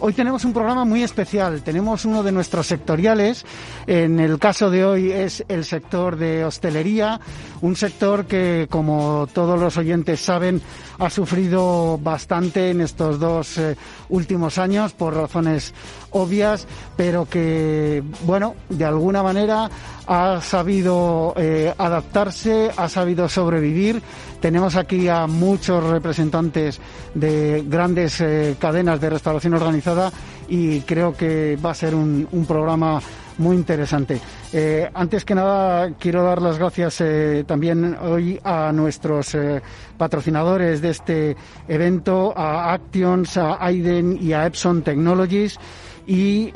Hoy tenemos un programa muy especial. Tenemos uno de nuestros sectoriales. En el caso de hoy es el sector de hostelería, un sector que, como todos los oyentes saben, ha sufrido bastante en estos dos eh, últimos años por razones obvias, pero que, bueno, de alguna manera ha sabido eh, adaptarse, ha sabido sobrevivir. Tenemos aquí a muchos representantes de grandes eh, cadenas de restauración organizada y creo que va a ser un, un programa muy interesante. Eh, antes que nada, quiero dar las gracias eh, también hoy a nuestros eh, patrocinadores de este evento, a Actions, a Aiden y a Epson Technologies y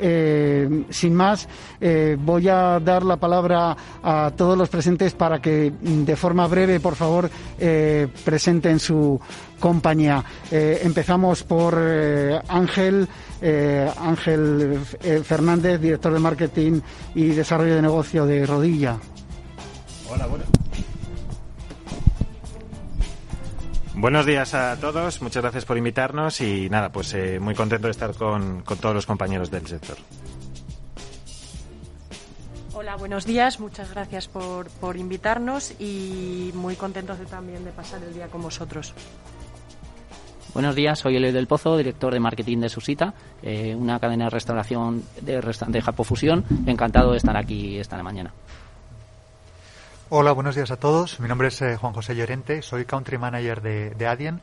sin más voy a dar la palabra a todos los presentes para que mm, de forma breve por favor presenten su compañía. Empezamos por Ángel, eh, Ángel Fernández, director de marketing y desarrollo de negocio de Rodilla. Hola, bueno. Buenos días a todos, muchas gracias por invitarnos y nada, pues eh, muy contento de estar con, con todos los compañeros del sector. Hola, buenos días. Muchas gracias por, por, invitarnos y muy contentos de, también de pasar el día con vosotros. Buenos días, soy Elio del Pozo, director de marketing de Susita, eh, una cadena de restauración de, Japofusión. Encantado de estar aquí esta mañana. Hola, buenos días a todos. Mi nombre es eh, Juan José Llorente, soy country manager de, de Adyen,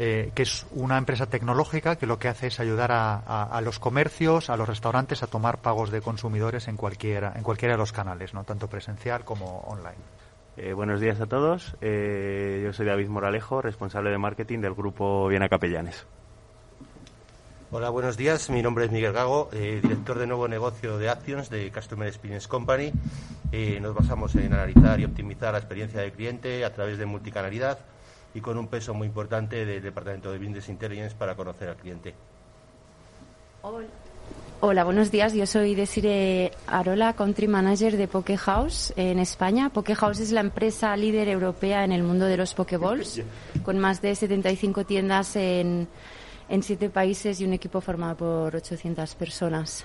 eh, que es una empresa tecnológica que lo que hace es ayudar a, los comercios, a los restaurantes a tomar pagos de consumidores en cualquiera, en cualquiera de los canales, tanto presencial como online. Eh, buenos días a todos. Eh, yo soy David Moralejo, responsable de marketing del grupo Viena Capellanes. Hola, buenos días. Mi nombre es Miguel Gago, eh, director de nuevo negocio de Actions de Customer Experience Company. Eh, nos basamos en analizar y optimizar la experiencia del cliente a través de multicanalidad y con un peso muy importante del Departamento de Business Intelligence para conocer al cliente. Hola. Hola, buenos días. Yo soy Desire Arola, Country Manager de Poke House en España. Poke House es la empresa líder europea en el mundo de los Pokeballs, con más de 75 tiendas en, en siete países y un equipo formado por 800 personas.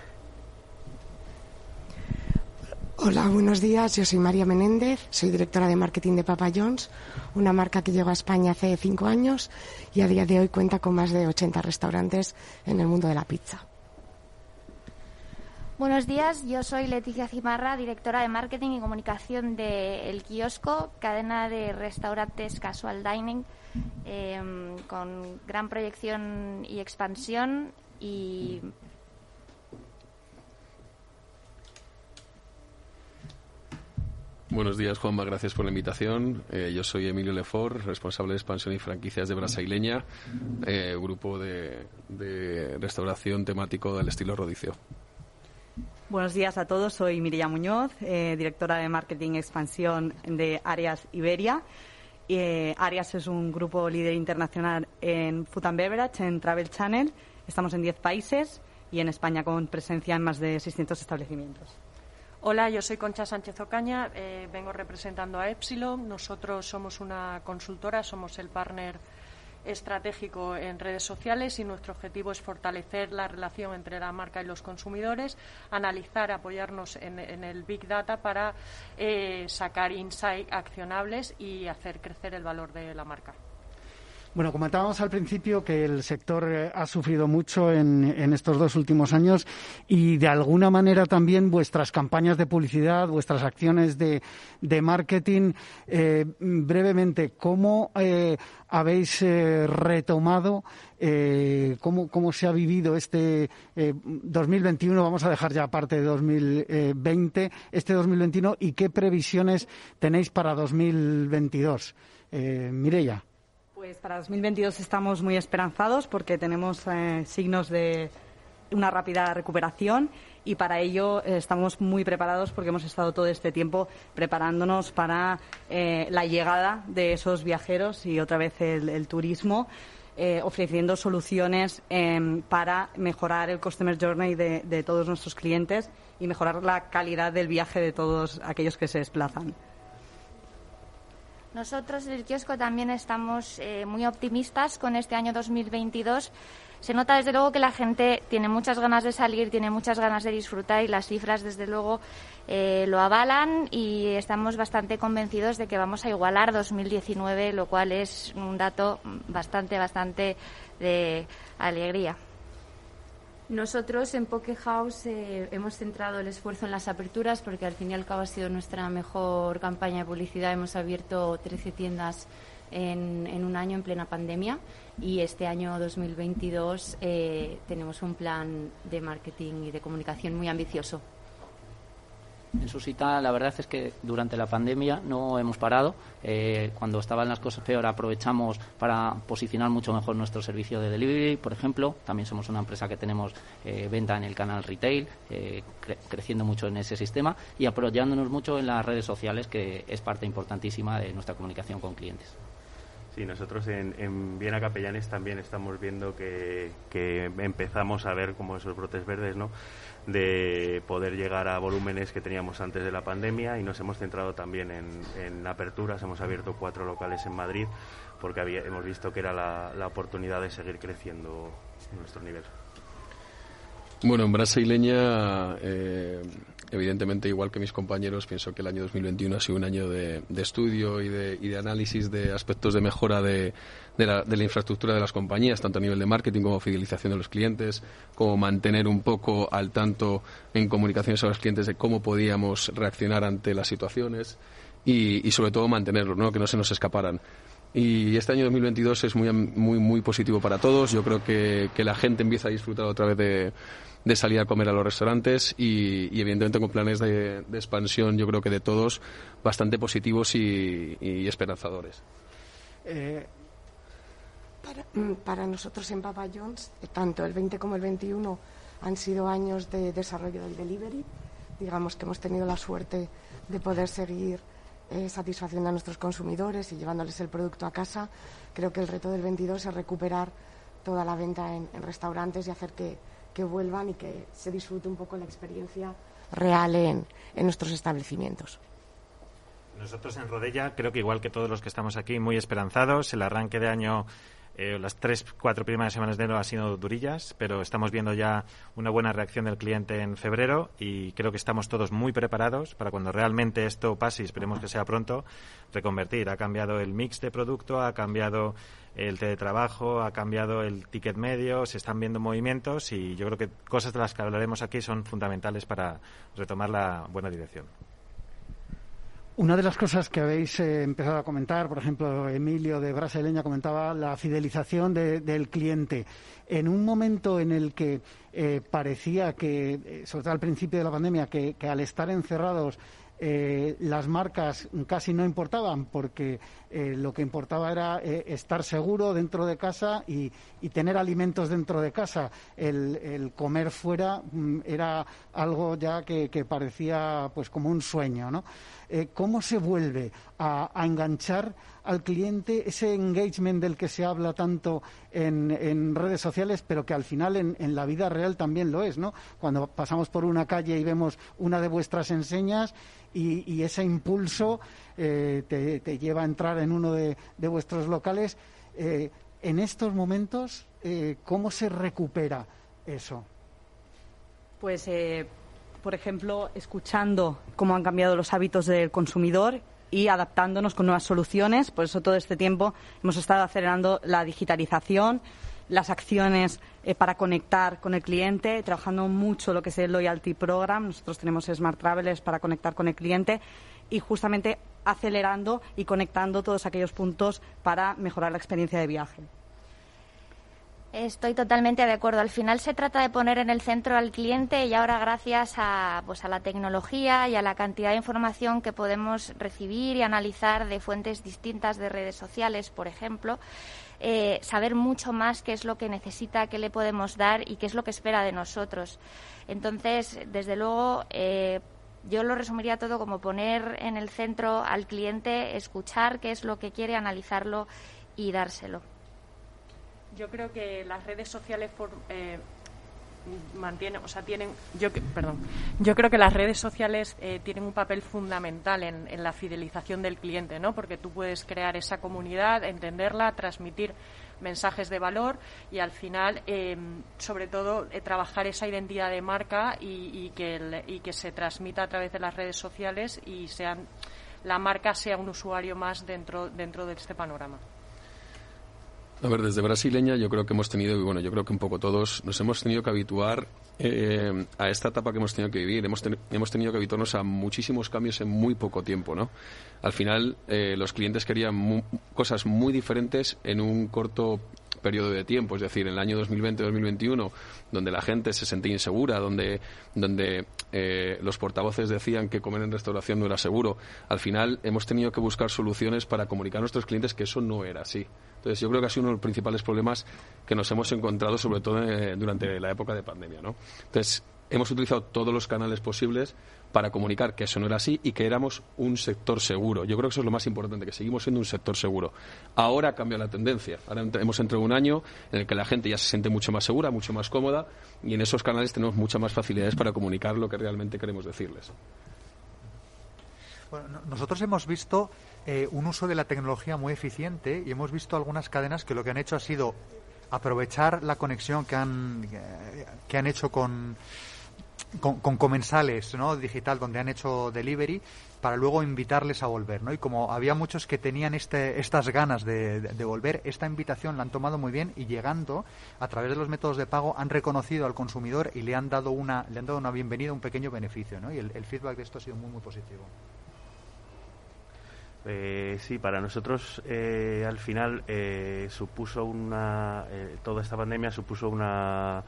Hola, buenos días. Yo soy María Menéndez, soy directora de marketing de Papa John's, una marca que llegó a España hace cinco años y a día de hoy cuenta con más de 80 restaurantes en el mundo de la pizza. Buenos días, yo soy Leticia Cimarra, directora de marketing y comunicación de El Kiosco, cadena de restaurantes casual dining, eh, con gran proyección y expansión Buenos días, Juanma. Gracias por la invitación. Eh, yo soy Emilio Lefort, responsable de expansión y franquicias de Brasaileña, eh, grupo de, de, restauración temático del estilo rodicio. Buenos días a todos. Soy Miriam Muñoz, eh, directora de marketing expansión de Arias Iberia. Eh, Arias es un grupo líder internacional en Food and Beverage, en Travel Channel. Estamos en 10 países y en España con presencia en más de 600 establecimientos. Hola, yo soy Concha Sánchez Ocaña, eh, vengo representando a Epsilon. Nosotros somos una consultora, somos el partner estratégico en redes sociales y nuestro objetivo es fortalecer la relación entre la marca y los consumidores, analizar, apoyarnos en, el Big Data para eh, sacar insights accionables y hacer crecer el valor de la marca. Bueno, comentábamos al principio que el sector eh, ha sufrido mucho en, estos dos últimos años y de alguna manera también vuestras campañas de publicidad, vuestras acciones de, marketing. Eh, brevemente, ¿cómo eh, habéis retomado, cómo, cómo, se ha vivido este 2021? Vamos a dejar ya aparte de 2020, este 2021 y qué previsiones tenéis para 2022. Mireya. Pues para 2022 estamos muy esperanzados porque tenemos eh, signos de una rápida recuperación y para ello eh, estamos muy preparados porque hemos estado todo este tiempo preparándonos para eh, la llegada de esos viajeros y otra vez el, turismo. ofreciendo soluciones em, para mejorar el customer journey de, de todos nuestros clientes y mejorar la calidad del viaje de todos aquellos que se desplazan. Nosotros en el kiosco también estamos eh, muy optimistas con este año 2022. Se nota desde luego que la gente tiene muchas ganas de salir, tiene muchas ganas de disfrutar y las cifras desde luego eh, lo avalan y estamos bastante convencidos de que vamos a igualar 2019, lo cual es un dato bastante, bastante de alegría. Nosotros en Poke House eh, hemos centrado el esfuerzo en las aperturas porque al fin y al cabo ha sido nuestra mejor campaña de publicidad. Hemos abierto 13 tiendas en, un año en plena pandemia y este año 2022 eh, tenemos un plan de marketing y de comunicación muy ambicioso. En Susita la verdad es que durante la pandemia no hemos parado. Eh, cuando estaban las cosas peor aprovechamos para posicionar mucho mejor nuestro servicio de delivery, por ejemplo. También somos una empresa que tenemos eh, venta en el canal retail, eh, creciendo mucho en ese sistema y apoyándonos mucho en las redes sociales, que es parte importantísima de nuestra comunicación con clientes. Sí, nosotros en, en Viena Capellanes también estamos viendo que, empezamos a ver como esos brotes verdes, ¿no? de poder llegar a volúmenes que teníamos antes de la pandemia y nos hemos centrado también en, aperturas. Hemos abierto cuatro locales en Madrid porque hemos visto que era la, oportunidad de seguir creciendo nuestro nivel. Bueno, en Brasileña, eh, evidentemente, igual que mis compañeros, pienso que el año 2021 ha sido un año de, estudio y de, y de, análisis de aspectos de mejora de, de la, infraestructura de las compañías, tanto a nivel de marketing como fidelización de los clientes, como mantener un poco al tanto en comunicaciones a los clientes de cómo podíamos reaccionar ante las situaciones y, sobre todo mantenerlos, ¿no? que no se nos escaparan. Y este año 2022 es muy, muy, muy positivo para todos. Yo creo que, la gente empieza a disfrutar otra vez de, salir a comer a los restaurantes y, evidentemente con planes de, expansión, yo creo que de todos, bastante positivos y, esperanzadores. Eh, Mm, para, nosotros en Papa John's, eh, tanto el 20 como el 21 han sido años de desarrollo del delivery. Digamos que hemos tenido la suerte de poder seguir eh, satisfaciendo a nuestros consumidores y llevándoles el producto a casa. Creo que el reto del 22 es recuperar toda la venta en, restaurantes y hacer que, vuelvan y que se disfrute un poco la experiencia real en, en nuestros establecimientos. Nosotros en Rodella, creo que igual que todos los que estamos aquí, muy esperanzados. El arranque de año eh, las tres, cuatro primeras semanas de enero han sido durillas, pero estamos viendo ya una buena reacción del cliente en febrero y creo que estamos todos muy preparados para cuando realmente esto pase, y esperemos que sea pronto, reconvertir. Ha cambiado el mix de producto, ha cambiado el teletrabajo, ha cambiado el ticket medio, se están viendo movimientos y yo creo que cosas de las que hablaremos aquí son fundamentales para retomar la buena dirección. Una de las cosas que habéis eh, empezado a comentar, por ejemplo, Emilio de Brasileña comentaba la fidelización del cliente. En un momento en el que eh, parecía que, eh, sobre todo al principio de la pandemia, que al estar encerrados las marcas casi no importaban porque eh, lo que importaba era eh, estar seguro dentro de casa y, tener alimentos dentro de casa. El, comer fuera mm, era algo ya que, parecía pues como un sueño. ¿no? ¿Cómo se vuelve a, enganchar al cliente ese engagement del que se habla tanto en, redes sociales, pero que al final en, en, la vida real también lo es? ¿no? Cuando pasamos por una calle y vemos una de vuestras enseñas, y, ese impulso eh, te, lleva a entrar en uno de, vuestros locales. Eh, en estos momentos, eh, ¿cómo se recupera eso? Pues, por ejemplo, escuchando cómo han cambiado los hábitos del consumidor y adaptándonos con nuevas soluciones. Por eso todo este tiempo hemos estado acelerando la digitalización, las acciones para conectar con el cliente, trabajando mucho lo que es el Loyalty Program. Nosotros tenemos Smart Travelers para conectar con el cliente y justamente acelerando y conectando todos aquellos puntos para mejorar la experiencia de viaje. Estoy totalmente de acuerdo. Al final se trata de poner en el centro al cliente y ahora gracias a, pues, a la tecnología y a la cantidad de información que podemos recibir y analizar de fuentes distintas de redes sociales, por ejemplo, eh, saber mucho más qué es lo que necesita, qué le podemos dar y qué es lo que espera de nosotros. Entonces, desde luego, eh, yo lo resumiría todo como poner en el centro al cliente, escuchar qué es lo que quiere, analizarlo y dárselo. Yo creo que las redes sociales eh, mantienen, o sea, tienen, yo perdón, yo creo que las redes sociales eh, tienen un papel fundamental en, en, la fidelización del cliente, ¿no? Porque tú puedes crear esa comunidad, entenderla, transmitir mensajes de valor y al final, em, sobre todo, eh, trabajar esa identidad de marca y, que y que se transmita a través de las redes sociales y sean la marca sea un usuario más dentro dentro de este panorama. A ver, desde brasileña yo creo que hemos tenido, y bueno, yo creo que un poco todos nos hemos tenido que habituar eh, a esta etapa que hemos tenido que vivir. Hemos, hemos tenido que habituarnos a muchísimos cambios en muy poco tiempo, ¿no? Al final, eh, los clientes querían cosas muy diferentes en un corto periodo de tiempo, es decir, en el año 2020-2021, donde la gente se sentía insegura, donde, donde eh, los portavoces decían que comer en restauración no era seguro, al final hemos tenido que buscar soluciones para comunicar a nuestros clientes que eso no era así. Entonces, yo creo que ha sido uno de los principales problemas que nos hemos encontrado, sobre todo eh, durante la época de pandemia. ¿no? Entonces, hemos utilizado todos los canales posibles para comunicar que eso no era así y que éramos un sector seguro. Yo creo que eso es lo más importante, que seguimos siendo un sector seguro. Ahora cambia la tendencia. Ahora hemos entrado un año en el que la gente ya se siente mucho más segura, mucho más cómoda y en esos canales tenemos muchas más facilidades para comunicar lo que realmente queremos decirles. Bueno, nosotros hemos visto eh, un uso de la tecnología muy eficiente y hemos visto algunas cadenas que lo que han hecho ha sido aprovechar la conexión que han, eh, que han hecho con con, comensales ¿no? digital donde han hecho delivery para luego invitarles a volver. ¿no? Y como había muchos que tenían este, estas ganas de, volver, esta invitación la han tomado muy bien y llegando a través de los métodos de pago han reconocido al consumidor y le han dado una, le han dado una bienvenida, un pequeño beneficio. ¿no? Y el, feedback de esto ha sido muy, muy positivo. Eh, sí, para nosotros eh, al final eh, supuso una. toda esta pandemia supuso una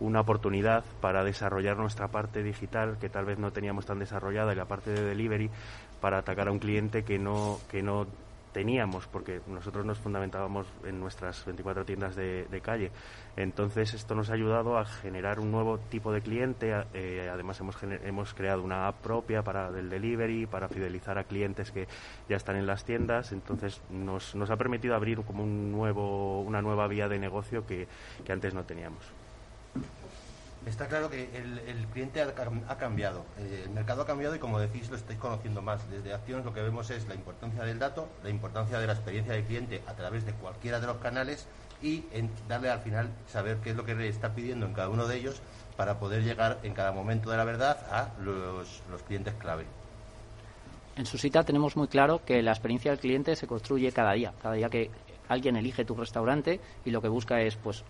una oportunidad para desarrollar nuestra parte digital que tal vez no teníamos tan desarrollada y la parte de delivery para atacar a un cliente que no que no teníamos porque nosotros nos fundamentábamos en nuestras 24 tiendas de, calle. Entonces esto nos ha ayudado a generar un nuevo tipo de cliente eh, además hemos hemos creado una app propia para del delivery para fidelizar a clientes que ya están en las tiendas. Entonces nos, nos ha permitido abrir como un nuevo una nueva vía de negocio que antes no teníamos Está claro que el, cliente ha, cambiado, eh, el mercado ha cambiado y como decís lo estáis conociendo más. Desde Acciones lo que vemos es la importancia del dato, la importancia de la experiencia del cliente a través de cualquiera de los canales y darle al final saber qué es lo que le está pidiendo en cada uno de ellos para poder llegar en cada momento de la verdad a los, los clientes clave. En su cita tenemos muy claro que la experiencia del cliente se construye cada día. Cada día que alguien elige tu restaurante y lo que busca es pues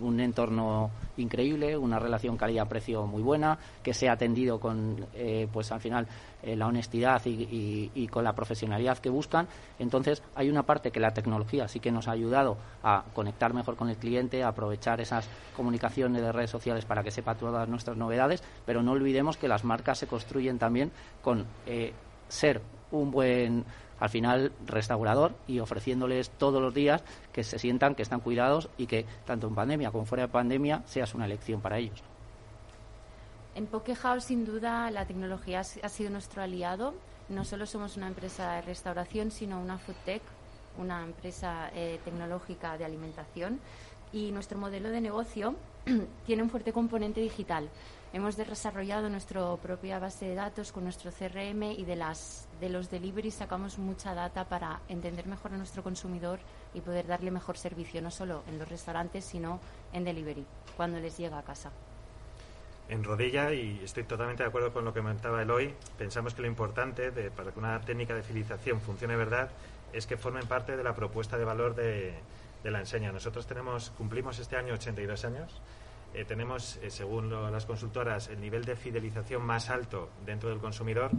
un entorno increíble, una relación calidad-precio muy buena, que sea atendido con eh, pues al final eh, la honestidad y, con la profesionalidad que buscan. Entonces hay una parte que la tecnología sí que nos ha ayudado a conectar mejor con el cliente, a aprovechar esas comunicaciones de redes sociales para que sepa todas nuestras novedades, pero no olvidemos que las marcas se construyen también con eh, ser un buen al final restaurador y ofreciéndoles todos los días que se sientan que están cuidados y que tanto en pandemia como fuera de pandemia seas una elección para ellos. En Pokehouse, sin duda, la tecnología ha sido nuestro aliado. No solo somos una empresa de restauración, sino una food tech, una empresa eh, tecnológica de alimentación. Y nuestro modelo de negocio tiene un fuerte componente digital. Hemos desarrollado nuestra propia base de datos con nuestro CRM y de, las, de los deliveries sacamos mucha data para entender mejor a nuestro consumidor y poder darle mejor servicio, no solo en los restaurantes, sino en delivery, cuando les llega a casa. en rodilla y estoy totalmente de acuerdo con lo que comentaba Eloy. Pensamos que lo importante de, para que una técnica de fidelización funcione verdad es que formen parte de la propuesta de valor de, de la enseña. Nosotros tenemos, cumplimos este año 82 años. Eh, tenemos, eh, según lo, las consultoras, el nivel de fidelización más alto dentro del consumidor,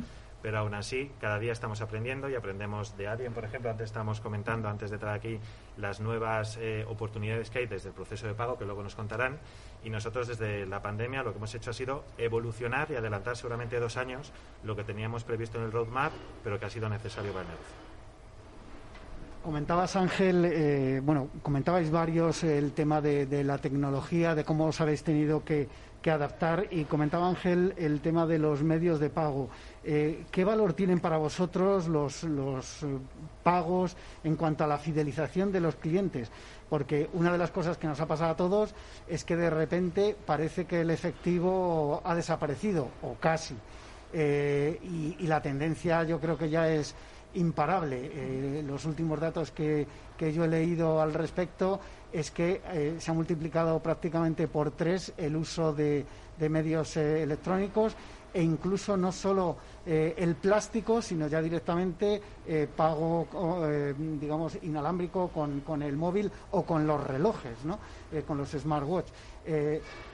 pero aún así, cada día estamos aprendiendo y aprendemos de alguien, por ejemplo, antes estábamos comentando, antes de entrar aquí, las nuevas eh, oportunidades que hay desde el proceso de pago, que luego nos contarán, y nosotros desde la pandemia lo que hemos hecho ha sido evolucionar y adelantar seguramente dos años lo que teníamos previsto en el roadmap, pero que ha sido necesario para el negocio. Comentabas, Ángel, eh, bueno, comentabais varios el tema de, la tecnología, de cómo os habéis tenido que, adaptar y comentaba Ángel el tema de los medios de pago. Eh, ¿Qué valor tienen para vosotros los, los eh, pagos en cuanto a la fidelización de los clientes? Porque una de las cosas que nos ha pasado a todos es que de repente parece que el efectivo ha desaparecido, o casi. y la tendencia yo creo que ya es imparable. Eh, los últimos datos que, que, yo he leído al respecto es que eh, se ha multiplicado prácticamente por tres el uso de, medios eh, electrónicos e incluso no solo el plástico, sino ya directamente pago, digamos, inalámbrico con, con, el móvil o con los relojes, ¿no? con los smartwatch.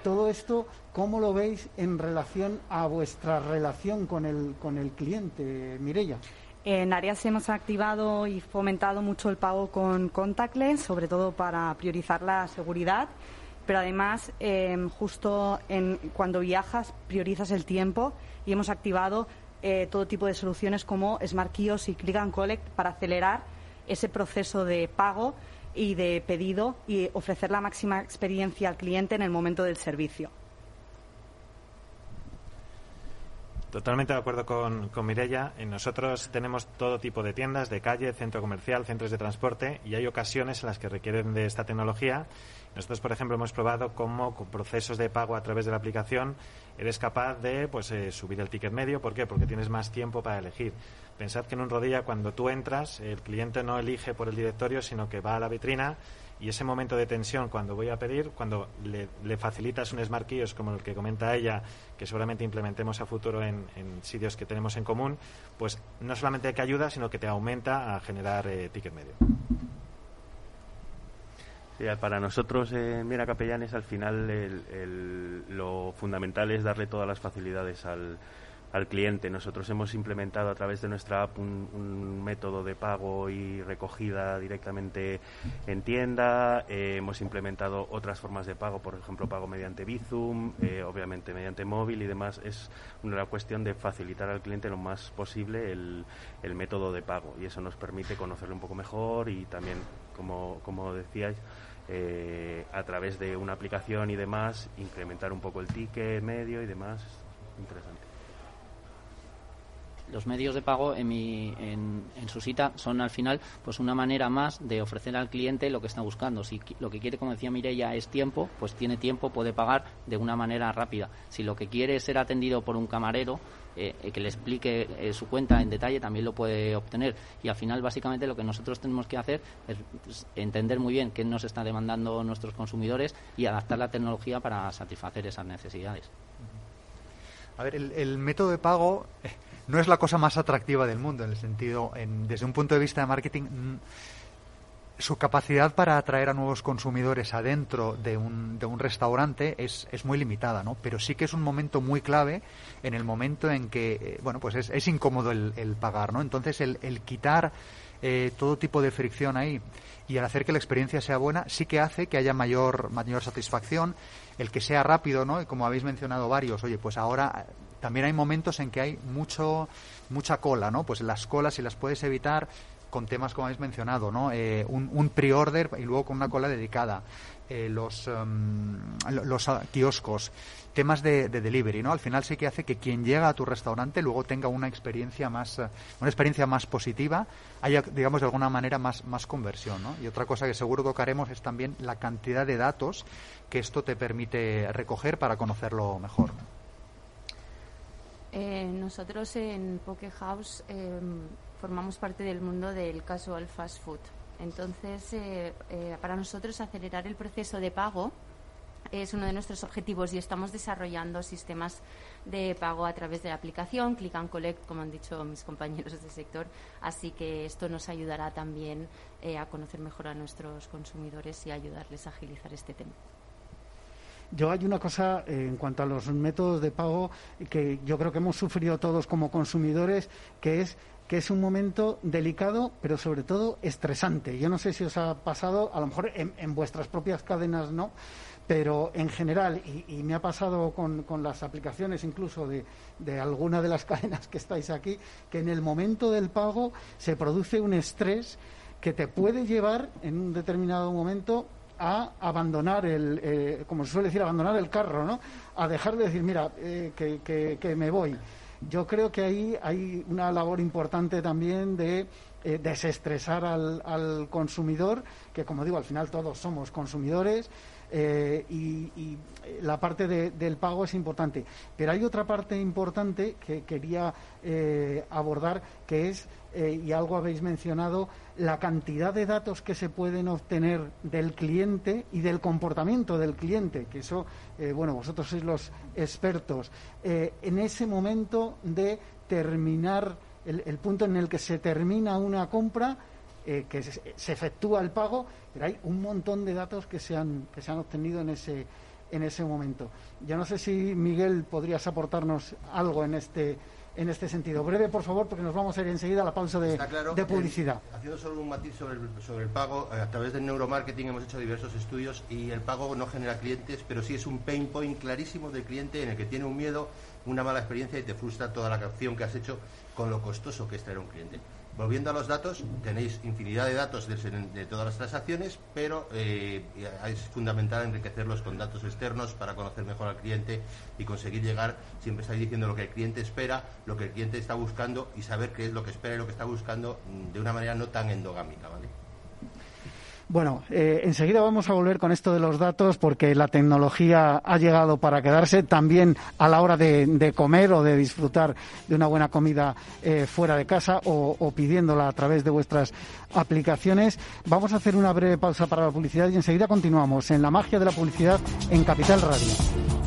todo esto, ¿cómo lo veis en relación a vuestra relación con el, con el cliente, Mirella? En Arias hemos activado y fomentado mucho el pago con contactless, sobre todo para priorizar la seguridad, pero además em, justo en, cuando viajas priorizas el tiempo y hemos activado eh, todo tipo de soluciones como Smart y Click and Collect para acelerar ese proceso de pago y de pedido y ofrecer la máxima experiencia al cliente en el momento del servicio. Totalmente de acuerdo con, con Mirella. Nosotros tenemos todo tipo de tiendas, de calle, centro comercial, centros de transporte y hay ocasiones en las que requieren de esta tecnología. Nosotros, por ejemplo, hemos probado cómo con procesos de pago a través de la aplicación eres capaz de pues, eh, subir el ticket medio. ¿Por qué? Porque tienes más tiempo para elegir. Pensad que en un rodilla, cuando tú entras, el cliente no elige por el directorio, sino que va a la vitrina y ese momento de tensión cuando voy a pedir, cuando le, facilitas un Smart como el que comenta ella, que seguramente implementemos a futuro en, sitios que tenemos en común, pues no solamente que ayuda, sino que te aumenta a generar eh, ticket medio. Para nosotros en Mira Capellanes al final lo fundamental es darle todas las facilidades al, al cliente. Nosotros hemos implementado a través de nuestra app un, método de pago y recogida directamente en tienda. Eh, hemos implementado otras formas de pago, por ejemplo, pago mediante Bizum, eh, obviamente mediante móvil y demás. Es una cuestión de facilitar al cliente lo más posible el, el método de pago y eso nos permite conocerlo un poco mejor y también, como, como decíais, eh, a través de una aplicación y demás, incrementar un poco el ticket medio y demás. Interesante los medios de pago en, mi, en, su cita son al final pues una manera más de ofrecer al cliente lo que está buscando. Si lo que quiere, como decía Mireia, es tiempo, pues tiene tiempo, puede pagar de una manera rápida. Si lo que quiere es ser atendido por un camarero, eh, eh, que le explique eh, su cuenta en detalle, también lo puede obtener. Y al final, básicamente, lo que nosotros tenemos que hacer es pues, entender muy bien qué nos está demandando nuestros consumidores y adaptar la tecnología para satisfacer esas necesidades. A ver, el, método de pago no es la cosa más atractiva del mundo, en el sentido, desde un punto de vista de marketing, su capacidad para atraer a nuevos consumidores adentro de un, de un restaurante es, es, muy limitada, ¿no? Pero sí que es un momento muy clave en el momento en que, eh, bueno, pues es, es incómodo el, el, pagar, ¿no? Entonces, el, el quitar eh, todo tipo de fricción ahí y el hacer que la experiencia sea buena sí que hace que haya mayor, mayor satisfacción, el que sea rápido, ¿no? Y como habéis mencionado varios, oye, pues ahora también hay momentos en que hay mucho mucha cola, ¿no? Pues las colas, si las puedes evitar con temas como habéis mencionado, ¿no? Eh, un, un pre-order y luego con una cola dedicada. Eh, los, em, los ah, kioscos, temas de, delivery, ¿no? Al final sí que hace que quien llega a tu restaurante luego tenga una experiencia más, eh, una experiencia más positiva, haya, digamos, de alguna manera más, más conversión, ¿no? Y otra cosa que seguro tocaremos es también la cantidad de datos que esto te permite recoger para conocerlo mejor. Nosotros en Poke House em, formamos parte del mundo del casual fast food. Entonces, eh, eh, para nosotros acelerar el proceso de pago es uno de nuestros objetivos y estamos desarrollando sistemas de pago a través de la aplicación Click and Collect, como han dicho mis compañeros del sector. Así que esto nos ayudará también eh, a conocer mejor a nuestros consumidores y ayudarles a agilizar este tema. Yo hay una cosa eh, en cuanto a los métodos de pago que yo creo que hemos sufrido todos como consumidores, que es que es un momento delicado, pero sobre todo estresante. Yo no sé si os ha pasado, a lo mejor en vuestras propias cadenas no, pero en general, y, me ha pasado con, las aplicaciones incluso de, de alguna de las cadenas que estáis aquí, que en el momento del pago se produce un estrés que te puede llevar en un determinado momento a abandonar el, eh, como se suele decir, abandonar el carro, ¿no? A dejar de decir, mira, eh, que, que, me voy. Yo creo que ahí hay una labor importante también de eh, desestresar al, al consumidor, que como digo, al final todos somos consumidores, eh, y, la parte del pago es importante. Pero hay otra parte importante que quería eh, abordar, que es, eh, y algo habéis mencionado, la cantidad de datos que se pueden obtener del cliente y del comportamiento del cliente, que eso, bueno, vosotros sois los expertos, en ese momento de terminar, el punto en el que se termina una compra, eh, que se, efectúa el pago, pero hay un montón de datos que se han, que se han obtenido en ese, en ese momento. Yo no sé si, Miguel, podrías aportarnos algo en este, en este sentido. Breve, por favor, porque nos vamos a ir enseguida a la pausa de, de publicidad. haciendo solo un matiz sobre el, sobre el pago, eh, a través del neuromarketing hemos hecho diversos estudios y el pago no genera clientes, pero sí es un pain point clarísimo del cliente en el que tiene un miedo, una mala experiencia y te frustra toda la acción que has hecho con lo costoso que es traer un cliente. Volviendo a los datos, tenéis infinidad de datos de, todas las transacciones, pero eh, es fundamental enriquecerlos con datos externos para conocer mejor al cliente y conseguir llegar, siempre estáis diciendo lo que el cliente espera, lo que el cliente está buscando y saber qué es lo que espera y lo que está buscando mm, de una manera no tan endogámica, ¿vale? Bueno, eh, enseguida vamos a volver con esto de los datos porque la tecnología ha llegado para quedarse también a la hora de, comer o de disfrutar de una buena comida eh, fuera de casa o, o, pidiéndola a través de vuestras aplicaciones. Vamos a hacer una breve pausa para la publicidad y enseguida continuamos en la magia de la publicidad en Capital Radio.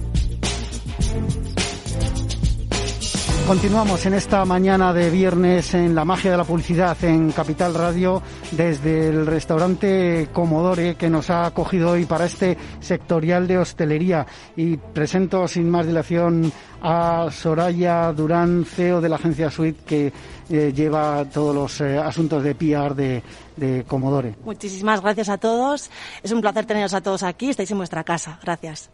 Continuamos en esta mañana de viernes en la magia de la publicidad en Capital Radio desde el restaurante Comodore que nos ha acogido hoy para este sectorial de hostelería y presento sin más dilación a Soraya Durán, CEO de la agencia Suite que eh, lleva todos los eh, asuntos de PR de, de Comodore. Muchísimas gracias a todos. Es un placer teneros a todos aquí. Estáis en vuestra casa. Gracias.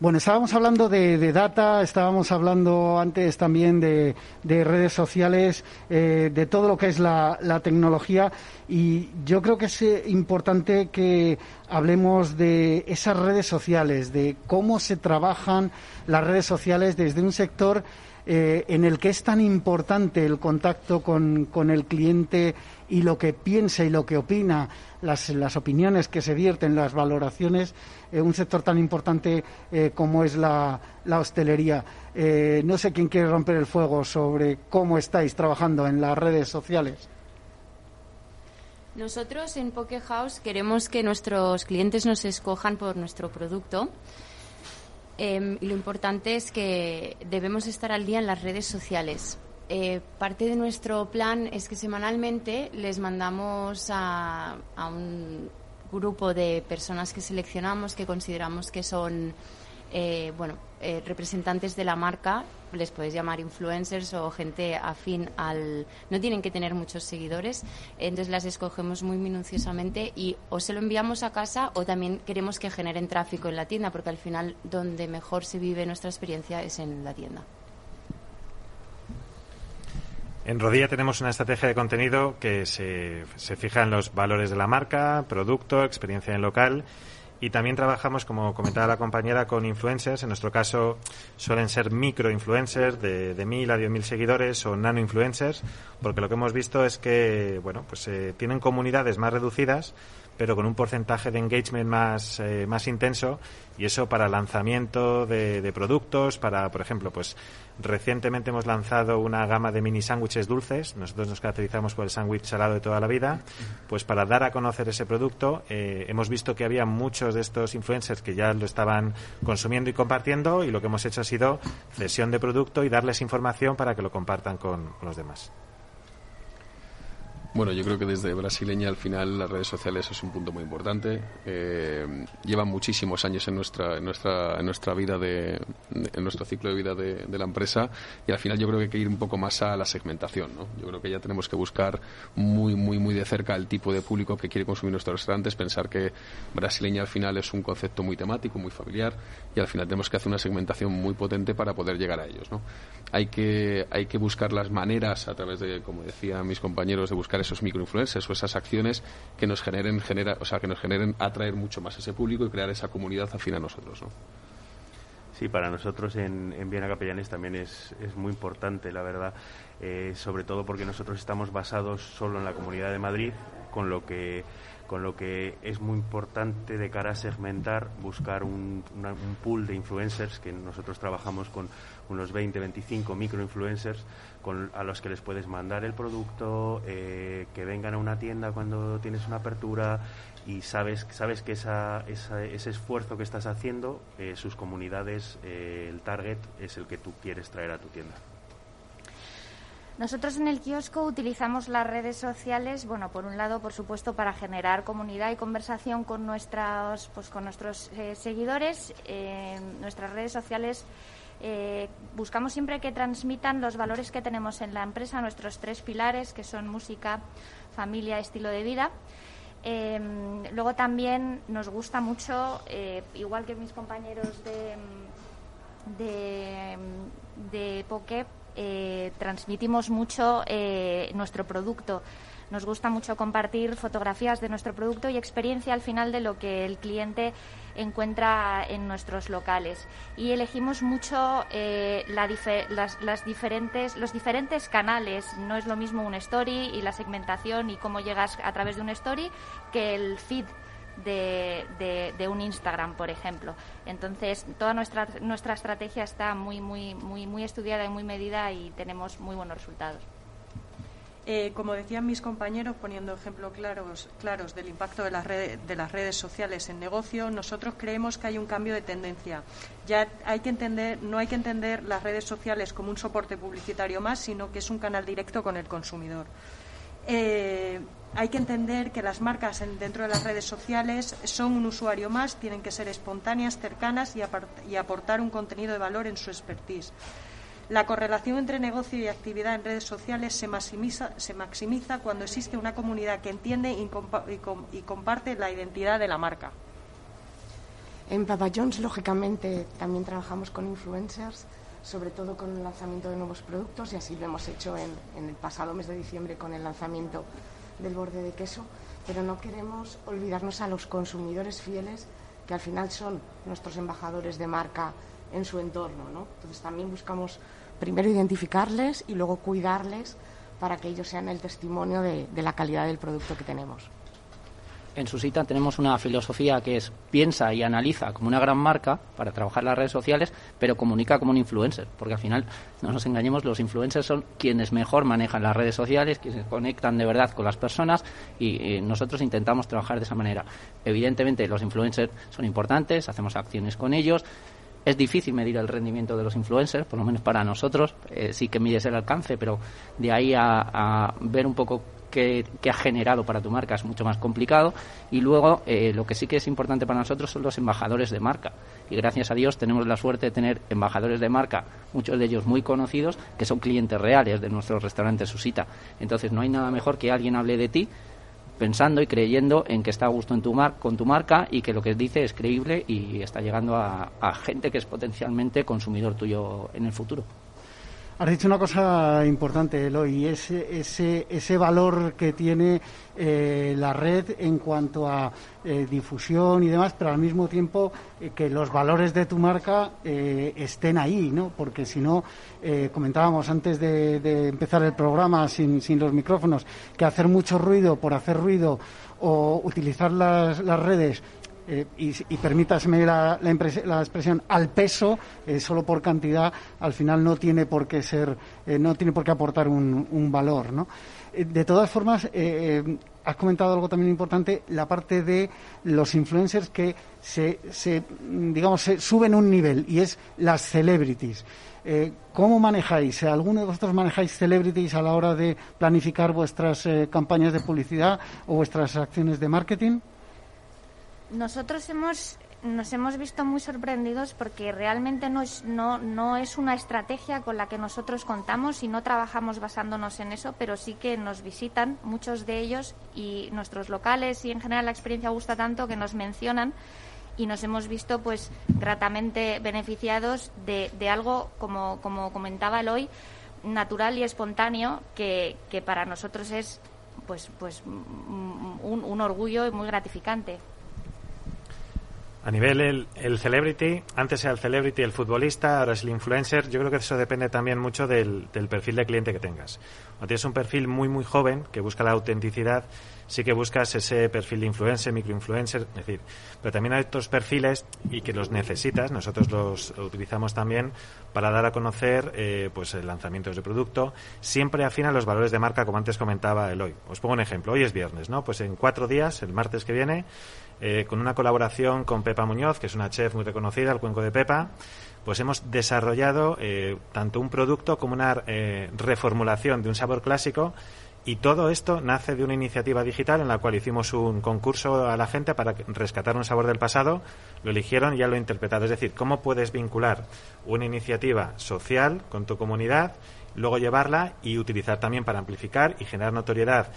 Bueno, estábamos hablando de, data, estábamos hablando antes también de, redes sociales, eh, de todo lo que es la, tecnología. Y yo creo que es eh, importante que hablemos de esas redes sociales, de cómo se trabajan las redes sociales desde un sector eh, en el que es tan importante el contacto con, con el cliente y lo que piensa y lo que opina, las, las opiniones que se vierten, las valoraciones, en un sector tan importante eh, como es la, la hostelería. Eh, no sé quién quiere romper el fuego sobre cómo estáis trabajando en las redes sociales. Nosotros en Poke House queremos que nuestros clientes nos escojan por nuestro producto. Em, lo importante es que debemos estar al día en las redes sociales. Eh, parte de nuestro plan es que semanalmente les mandamos a, un grupo de personas que seleccionamos que consideramos que son eh, bueno eh, representantes de la marca les podéis llamar influencers o gente afín al no tienen que tener muchos seguidores entonces las escogemos muy minuciosamente y o se lo enviamos a casa o también queremos que generen tráfico en la tienda porque al final donde mejor se vive nuestra experiencia es en la tienda. En Rodilla tenemos una estrategia de contenido que se, se fija en los valores de la marca, producto, experiencia en local y también trabajamos, como comentaba la compañera, con influencers. En nuestro caso suelen ser micro influencers de, de mil a diez mil seguidores o nano influencers, porque lo que hemos visto es que, bueno, pues eh, tienen comunidades más reducidas, pero con un porcentaje de engagement más, eh, más intenso y eso para lanzamiento de, productos, para, por ejemplo, pues recientemente hemos lanzado una gama de mini sándwiches dulces, nosotros nos caracterizamos por el sándwich salado de toda la vida, pues para dar a conocer ese producto eh, hemos visto que había muchos de estos influencers que ya lo estaban consumiendo y compartiendo y lo que hemos hecho ha sido cesión de producto y darles información para que lo compartan con los demás. Bueno, yo creo que desde brasileña al final las redes sociales es un punto muy importante. Eh, llevan muchísimos años en nuestra, en nuestra, en nuestra vida, de, en nuestro ciclo de vida de, la empresa y al final yo creo que hay que ir un poco más a la segmentación. ¿no? Yo creo que ya tenemos que buscar muy, muy, muy de cerca el tipo de público que quiere consumir nuestros restaurantes, pensar que brasileña al final es un concepto muy temático, muy familiar y al final tenemos que hacer una segmentación muy potente para poder llegar a ellos. ¿no? Hay, que, hay que buscar las maneras a través de, como decían mis compañeros, de buscar esos microinfluencers o esas acciones que nos generen, genera, o sea, que nos generen atraer mucho más ese público y crear esa comunidad afín a nosotros, ¿no? Sí, para nosotros en, en Viena Capellanes también es, es muy importante, la verdad, eh, sobre todo porque nosotros estamos basados solo en la Comunidad de Madrid, con lo que con lo que es muy importante de cara a segmentar, buscar un, un pool de influencers, que nosotros trabajamos con unos 20, 25 microinfluencers con, a los que les puedes mandar el producto, eh, que vengan a una tienda cuando tienes una apertura y sabes, sabes que esa, ese esfuerzo que estás haciendo, eh, sus comunidades, eh, el target es el que tú quieres traer a tu tienda. Nosotros en el kiosco utilizamos las redes sociales, bueno, por un lado, por supuesto, para generar comunidad y conversación con nuestros, pues, con nuestros seguidores. Nuestras redes sociales eh, buscamos siempre que transmitan los valores que tenemos en la empresa, nuestros tres pilares, que son música, familia, estilo de vida. luego también nos gusta mucho, igual que mis compañeros de, de, de eh, transmitimos mucho eh, nuestro producto. Nos gusta mucho compartir fotografías de nuestro producto y experiencia al final de lo que el cliente encuentra en nuestros locales. Y elegimos mucho eh, las, diferentes, los diferentes canales. No es lo mismo un story y la segmentación y cómo llegas a través de un story que el feed de, de, un Instagram, por ejemplo. Entonces, toda nuestra, nuestra estrategia está muy, muy, muy, muy estudiada y muy medida y tenemos muy buenos resultados. Eh, como decían mis compañeros, poniendo ejemplos claros, claros del impacto de las, redes, sociales en negocio, nosotros creemos que hay un cambio de tendencia. Ya hay que entender, no hay que entender las redes sociales como un soporte publicitario más, sino que es un canal directo con el consumidor. Eh, hay que entender que las marcas dentro de las redes sociales son un usuario más, tienen que ser espontáneas, cercanas y, aportar un contenido de valor en su expertise. La correlación entre negocio y actividad en redes sociales se maximiza, se maximiza cuando existe una comunidad que entiende y, y, comparte la identidad de la marca. En Papa John's, lógicamente, también trabajamos con influencers, sobre todo con el lanzamiento de nuevos productos, y así lo hemos hecho en, en el pasado mes de diciembre con el lanzamiento del borde de queso, pero no queremos olvidarnos a los consumidores fieles que al final son nuestros embajadores de marca en su entorno. ¿no? Entonces también buscamos primero identificarles y luego cuidarles para que ellos sean el testimonio de, la calidad del producto que tenemos en Susita tenemos una filosofía que es piensa y analiza como una gran marca para trabajar las redes sociales, pero comunica como un influencer, porque al final, no nos engañemos, los influencers son quienes mejor manejan las redes sociales, quienes conectan de verdad con las personas y, nosotros intentamos trabajar de esa manera. Evidentemente, los influencers son importantes, hacemos acciones con ellos. Es difícil medir el rendimiento de los influencers, por lo menos para nosotros. Eh, sí que mides el alcance, pero de ahí a ver un poco que, ha generado para tu marca es mucho más complicado. Y luego, eh, lo que sí que es importante para nosotros son los embajadores de marca. Y gracias a Dios tenemos la suerte de tener embajadores de marca, muchos de ellos muy conocidos, que son clientes reales de nuestros restaurantes Susita. Entonces, no hay nada mejor que alguien hable de ti pensando y creyendo en que está a gusto en tu mar con tu marca y que lo que dice es creíble y está llegando a gente que es potencialmente consumidor tuyo en el futuro. Has dicho una cosa importante, Eloy, ese, ese, ese valor que tiene eh, la red en cuanto a eh, difusión y demás, pero al mismo tiempo eh, que los valores de tu marca estén ahí, ¿no? Porque si no, comentábamos antes de, empezar el programa sin, sin los micrófonos, que hacer mucho ruido por hacer ruido o utilizar las redes eh, y, y, permítaseme la, la, expresión al peso eh, solo por cantidad al final no tiene por qué ser eh, no tiene por qué aportar un, un valor no de todas formas has comentado algo también importante la parte de los influencers que se, se digamos se suben un nivel y es las celebrities ¿Cómo manejáis? ¿Alguno de vosotros manejáis celebrities a la hora de planificar vuestras campañas de publicidad o vuestras acciones de marketing? Nosotros hemos nos hemos visto muy sorprendidos porque realmente no es, no, no es una estrategia con la que nosotros contamos y no trabajamos basándonos en eso, pero sí que nos visitan muchos de ellos y nuestros locales y en general la experiencia gusta tanto que nos mencionan y nos hemos visto pues gratamente beneficiados de, de algo, como, como comentaba el hoy, natural y espontáneo que, que para nosotros es pues, pues un, un orgullo y muy gratificante. A nivel el, celebrity, antes era el celebrity el futbolista, ahora es el influencer. Yo creo que eso depende también mucho del, perfil de cliente que tengas. O tienes un perfil muy, muy joven que busca la autenticidad, sí que buscas ese perfil de influencer, microinfluencer, es decir, pero también hay otros perfiles y que los necesitas, nosotros los utilizamos también para dar a conocer eh, pues lanzamientos de producto, siempre afín a los valores de marca, como antes comentaba Eloy. Os pongo un ejemplo, hoy es viernes, ¿no? Pues en cuatro días, el martes que viene, eh, con una colaboración con Pepa Muñoz, que es una chef muy reconocida, el cuenco de Pepa, pues hemos desarrollado eh, tanto un producto como una eh, reformulación de un sabor clásico y todo esto nace de una iniciativa digital en la cual hicimos un concurso a la gente para rescatar un sabor del pasado, lo eligieron y ya lo interpretado. Es decir, cómo puedes vincular una iniciativa social con tu comunidad, luego llevarla y utilizar también para amplificar y generar notoriedad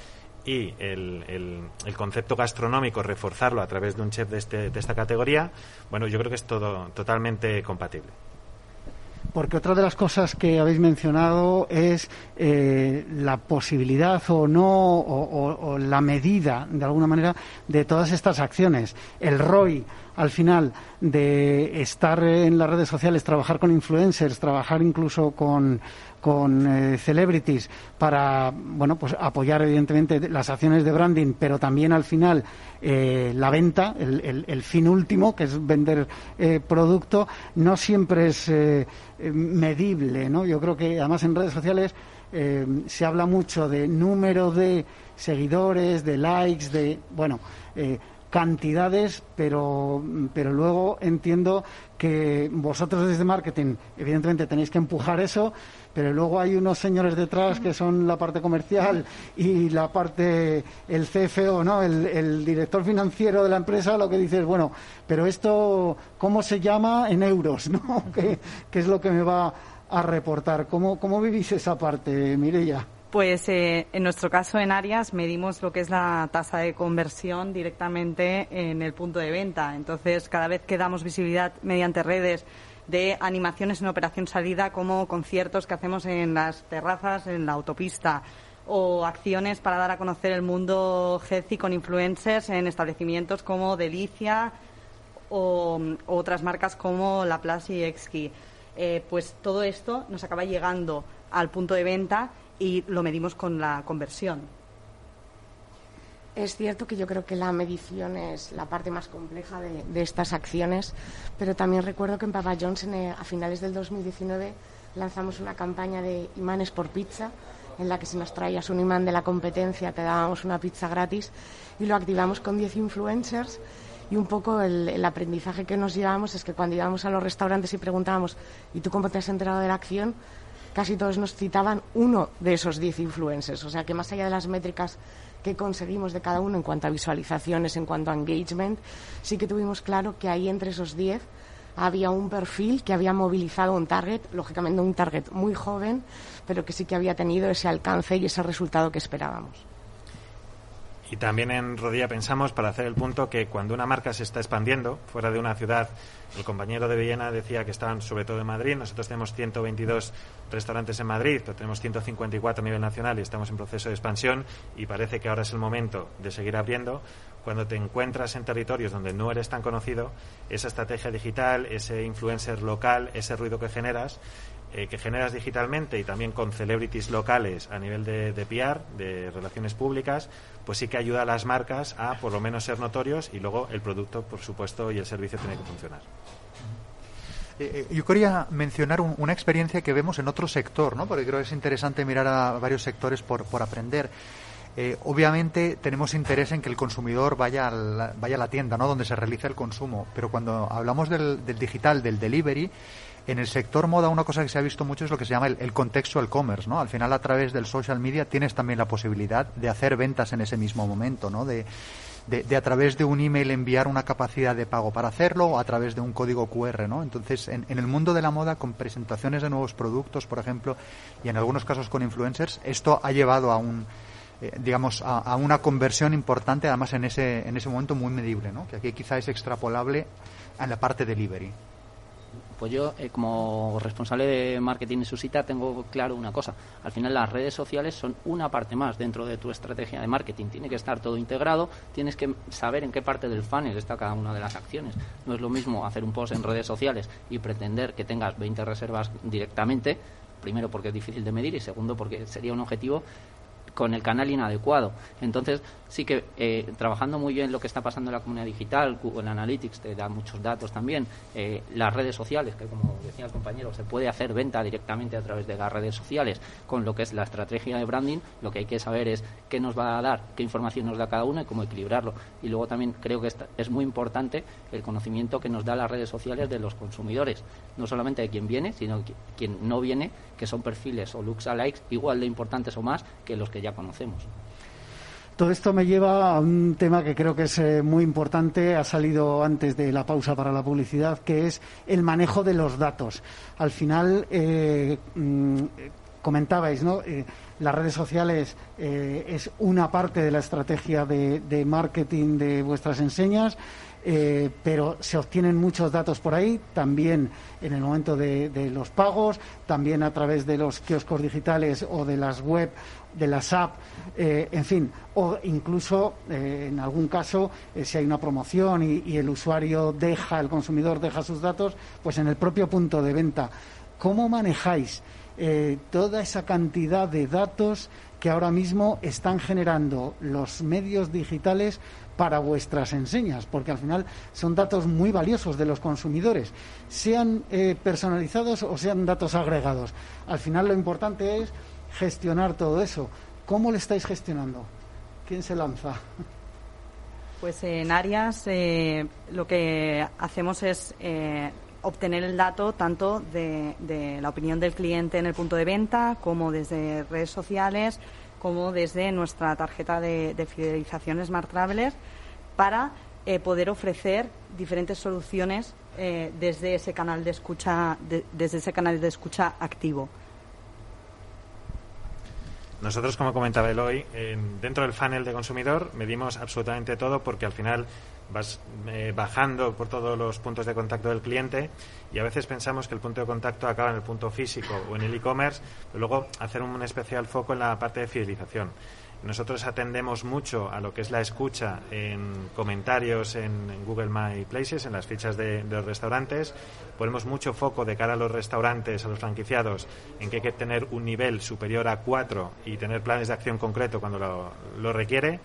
y el, el, concepto gastronómico, reforzarlo a través de un chef de, este, de esta categoría, bueno, yo creo que es todo totalmente compatible. porque otra de las cosas que habéis mencionado es eh, la posibilidad o no, o, la medida, de alguna manera, de todas estas acciones. El ROI, al final, de estar en las redes sociales, trabajar con influencers, trabajar incluso con, con eh, celebrities para bueno pues apoyar evidentemente las acciones de branding pero también al final eh, la venta el, fin último que es vender eh, producto no siempre es medible no yo creo que además en redes sociales se habla mucho de número de seguidores de likes de bueno cantidades, pero, pero luego entiendo que vosotros desde marketing, evidentemente, tenéis que empujar eso, pero luego hay unos señores detrás que son la parte comercial y la parte, el CFO, ¿no? El, director financiero de la empresa, lo que dice es, bueno, pero esto, ¿cómo se llama en euros, ¿no? ¿Qué, es lo que me va a reportar? ¿Cómo, cómo vivís esa parte, Mireya? Pues eh, en nuestro caso en Arias medimos lo que es la tasa de conversión directamente en el punto de venta. Entonces, cada vez que damos visibilidad mediante redes de animaciones en operación salida como conciertos que hacemos en las terrazas, en la autopista o acciones para dar a conocer el mundo healthy con influencers en establecimientos como Delicia o, otras marcas como La Plaza y Exki. Eh, pues todo esto nos acaba llegando al punto de venta y lo medimos con la conversión. Es cierto que yo creo que la medición es la parte más compleja de, estas acciones, pero también recuerdo que en Papa John's eh, a finales del 2019 lanzamos una campaña de imanes por pizza en la que si nos traías un imán de la competencia te dábamos una pizza gratis y lo activamos con 10 influencers y un poco el, el, aprendizaje que nos llevamos es que cuando íbamos a los restaurantes y preguntábamos ¿y tú cómo te has enterado de la acción? Casi todos nos citaban uno de esos diez influencers. O sea que más allá de las métricas que conseguimos de cada uno en cuanto a visualizaciones, en cuanto a engagement, sí que tuvimos claro que ahí entre esos diez había un perfil que había movilizado un target, lógicamente un target muy joven, pero que sí que había tenido ese alcance y ese resultado que esperábamos. Y también en Rodilla pensamos, para hacer el punto, que cuando una marca se está expandiendo fuera de una ciudad, el compañero de Villena decía que estaban sobre todo en Madrid, nosotros tenemos 122 restaurantes en Madrid, pero tenemos 154 a nivel nacional y estamos en proceso de expansión y parece que ahora es el momento de seguir abriendo. Cuando te encuentras en territorios donde no eres tan conocido, esa estrategia digital, ese influencer local, ese ruido que generas, eh, que generas digitalmente y también con celebrities locales a nivel de, de PR, de relaciones públicas, pues sí que ayuda a las marcas a por lo menos ser notorios y luego el producto, por supuesto, y el servicio tiene que funcionar. Eh, eh, yo quería mencionar una experiencia que vemos en otro sector, ¿no? porque creo que es interesante mirar a varios sectores por, por aprender. obviamente tenemos interés en que el consumidor vaya a la, vaya a la tienda, ¿no? donde se realiza el consumo, pero cuando hablamos del, del digital, del delivery, en el sector moda una cosa que se ha visto mucho es lo que se llama el, contextual commerce, ¿no? Al final a través del social media tienes también la posibilidad de hacer ventas en ese mismo momento, ¿no? De, de, a través de un email enviar una capacidad de pago para hacerlo o a través de un código QR, ¿no? Entonces, en, el mundo de la moda, con presentaciones de nuevos productos, por ejemplo, y en algunos casos con influencers, esto ha llevado a un, eh, digamos, a, a, una conversión importante, además en ese, en ese momento muy medible, ¿no? Que aquí quizá es extrapolable a la parte delivery. Pues yo, eh, como responsable de marketing en Susita, tengo claro una cosa. Al final, las redes sociales son una parte más dentro de tu estrategia de marketing. Tiene que estar todo integrado, tienes que saber en qué parte del funnel está cada una de las acciones. No es lo mismo hacer un post en redes sociales y pretender que tengas 20 reservas directamente, primero porque es difícil de medir y segundo porque sería un objetivo con el canal inadecuado. Entonces, sí que eh, trabajando muy bien lo que está pasando en la comunidad digital, Google Analytics te da muchos datos también, eh, las redes sociales, que como decía el compañero, se puede hacer venta directamente a través de las redes sociales con lo que es la estrategia de branding, lo que hay que saber es qué nos va a dar, qué información nos da cada uno y cómo equilibrarlo. Y luego también creo que es muy importante el conocimiento que nos da las redes sociales de los consumidores, no solamente de quien viene, sino de quien no viene, que son perfiles o looks likes igual de importantes o más que los que ya conocemos. Todo esto me lleva a un tema que creo que es eh, muy importante, ha salido antes de la pausa para la publicidad, que es el manejo de los datos. Al final, eh, mm, comentabais, ¿no? Eh, las redes sociales es una parte de la estrategia de, marketing de vuestras enseñas. Eh, pero se obtienen muchos datos por ahí, también en el momento de, los pagos, también a través de los kioscos digitales o de las web, de las apps, eh, en fin, o incluso eh, en algún caso, si hay una promoción y, el usuario deja, el consumidor deja sus datos, pues en el propio punto de venta. ¿Cómo manejáis toda esa cantidad de datos que ahora mismo están generando los medios digitales para vuestras enseñas, porque al final son datos muy valiosos de los consumidores, sean eh, personalizados o sean datos agregados. Al final lo importante es gestionar todo eso. ¿Cómo lo estáis gestionando? ¿Quién se lanza? Pues en Arias eh, lo que hacemos es eh, obtener el dato tanto de, la opinión del cliente en el punto de venta como desde redes sociales como desde nuestra tarjeta de, fidelización Smart Travelers para eh, poder ofrecer diferentes soluciones eh, desde ese canal de escucha desde ese canal de escucha activo. Nosotros, como comentaba Eloy, dentro del funnel de consumidor medimos absolutamente todo porque al final vas eh, bajando por todos los puntos de contacto del cliente y a veces pensamos que el punto de contacto acaba en el punto físico o en el e-commerce, pero luego hacer un especial foco en la parte de fidelización. Nosotros atendemos mucho a lo que es la escucha en comentarios en, Google My Places, en las fichas de, los restaurantes. Ponemos mucho foco de cara a los restaurantes, a los franquiciados, en que hay que tener un nivel superior a 4 y tener planes de acción concreto cuando lo requiere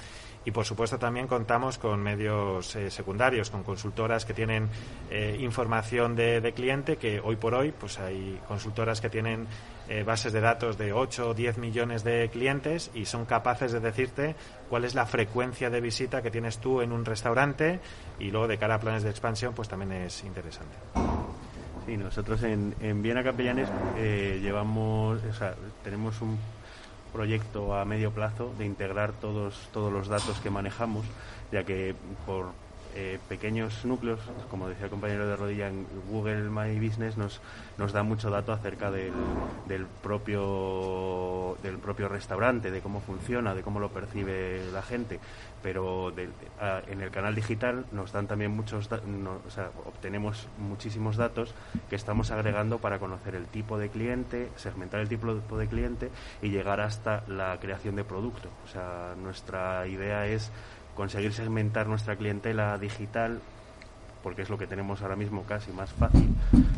y por supuesto también contamos con medios eh, secundarios, con consultoras que tienen eh, información de, cliente, que hoy por hoy pues hay consultoras que tienen eh, bases de datos de 8 o 10 millones de clientes y son capaces de decirte cuál es la frecuencia de visita que tienes tú en un restaurante y luego de cara a planes de expansión pues también es interesante. Sí, nosotros en, en Viena Capellanes llevamos, o sea, tenemos un proyecto a medio plazo de integrar todos, todos los datos que manejamos, ya que por eh, pequeños núcleos, como decía el compañero de Rodilla, en Google My Business nos, nos da mucho dato acerca del, del, propio, del propio restaurante, de cómo funciona, de cómo lo percibe la gente. Pero en el canal digital nos dan también muchos, o sea, obtenemos muchísimos datos que estamos agregando para conocer el tipo de cliente, segmentar el tipo de cliente y llegar hasta la creación de producto. O sea, nuestra idea es conseguir segmentar nuestra clientela digital porque es lo que tenemos ahora mismo casi más fácil